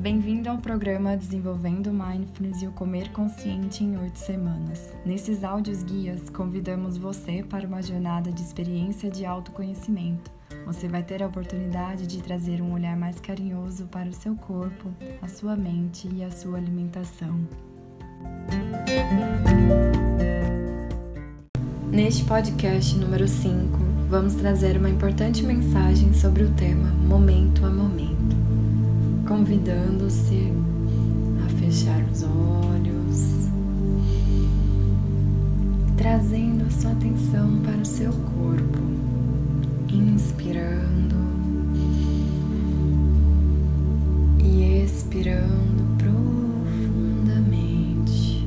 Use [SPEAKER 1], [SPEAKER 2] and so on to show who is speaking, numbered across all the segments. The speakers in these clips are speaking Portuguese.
[SPEAKER 1] Bem-vindo ao programa Desenvolvendo Mindfulness e o Comer Consciente em 8 semanas. Nesses áudios guias, convidamos você para uma jornada de experiência de autoconhecimento. Você vai ter a oportunidade de trazer um olhar mais carinhoso para o seu corpo, a sua mente e a sua alimentação. Neste podcast número 5, vamos trazer uma importante mensagem sobre o tema Momento a Momento convidando-se a fechar os olhos, trazendo a sua atenção para o seu corpo, inspirando e expirando profundamente,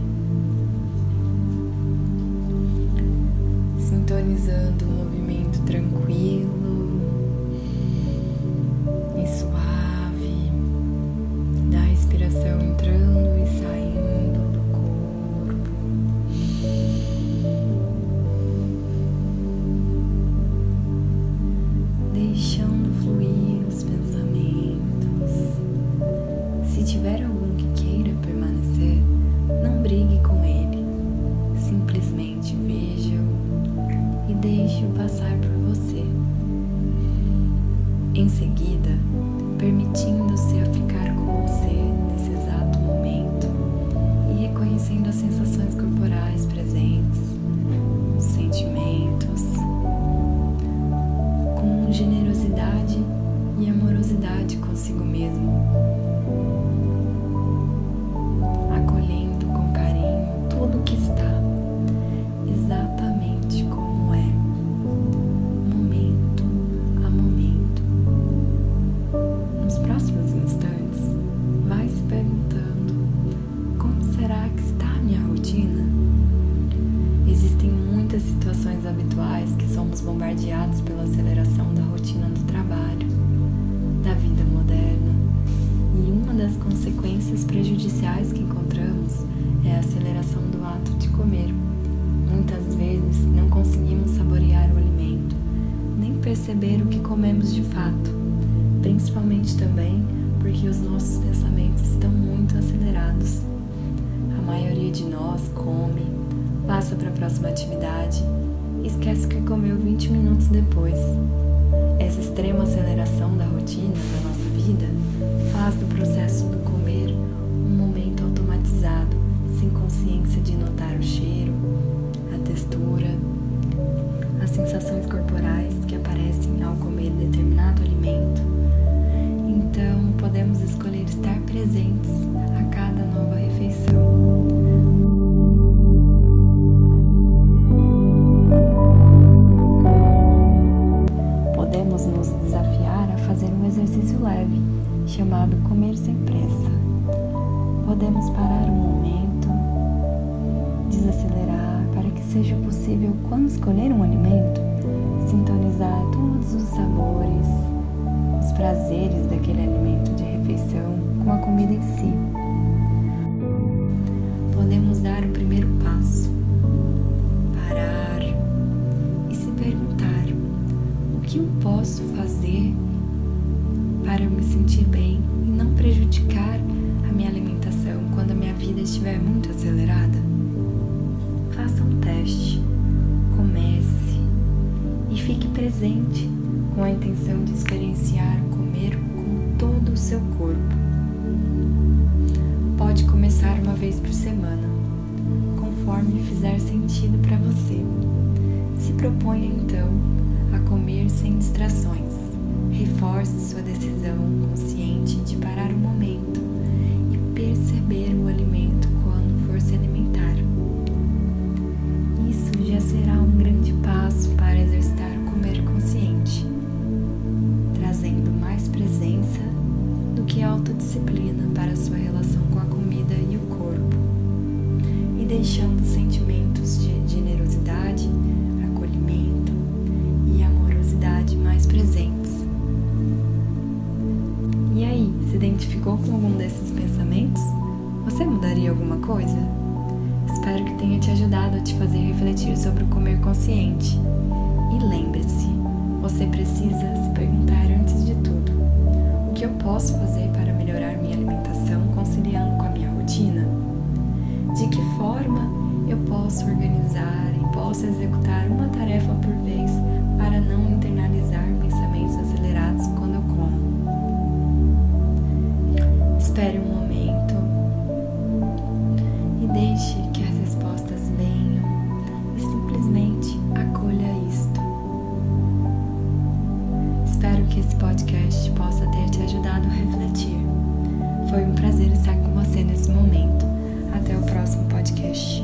[SPEAKER 1] sintonizando um movimento tranquilo Em seguida, permitindo-se a ficar com você nesse exato momento e reconhecendo as sensações corporais presentes, os sentimentos, com generosidade e amorosidade consigo mesmo. Bombardeados pela aceleração da rotina do trabalho, da vida moderna. E uma das consequências prejudiciais que encontramos é a aceleração do ato de comer. Muitas vezes não conseguimos saborear o alimento, nem perceber o que comemos de fato, principalmente também porque os nossos pensamentos estão muito acelerados. A maioria de nós come, passa para a próxima atividade que 20 minutos depois. Essa extrema aceleração da rotina da nossa vida faz do processo do comer um momento automatizado, sem consciência de notar o cheiro, a textura, as sensações corporais que aparecem ao comer determinado alimento. Então, podemos escolher estar presentes a cada nova refeição. Chamado comer sem pressa. Podemos parar um momento, desacelerar para que seja possível, quando escolher um alimento, sintonizar todos os sabores, os prazeres daquele alimento de refeição com a comida em si. Sentir bem e não prejudicar a minha alimentação quando a minha vida estiver muito acelerada? Faça um teste, comece e fique presente com a intenção de experienciar comer com todo o seu corpo. Pode começar uma vez por semana, conforme fizer sentido para você. Se proponha então a comer sem distrações Reforce sua decisão consciente de parar o Você mudaria alguma coisa? Espero que tenha te ajudado a te fazer refletir sobre o comer consciente. E lembre-se, você precisa se perguntar antes de tudo: o que eu posso fazer para melhorar minha alimentação conciliando com a minha rotina? De que forma eu posso organizar e posso executar uma tarefa por vez? Foi um prazer estar com você nesse momento. Até o próximo podcast.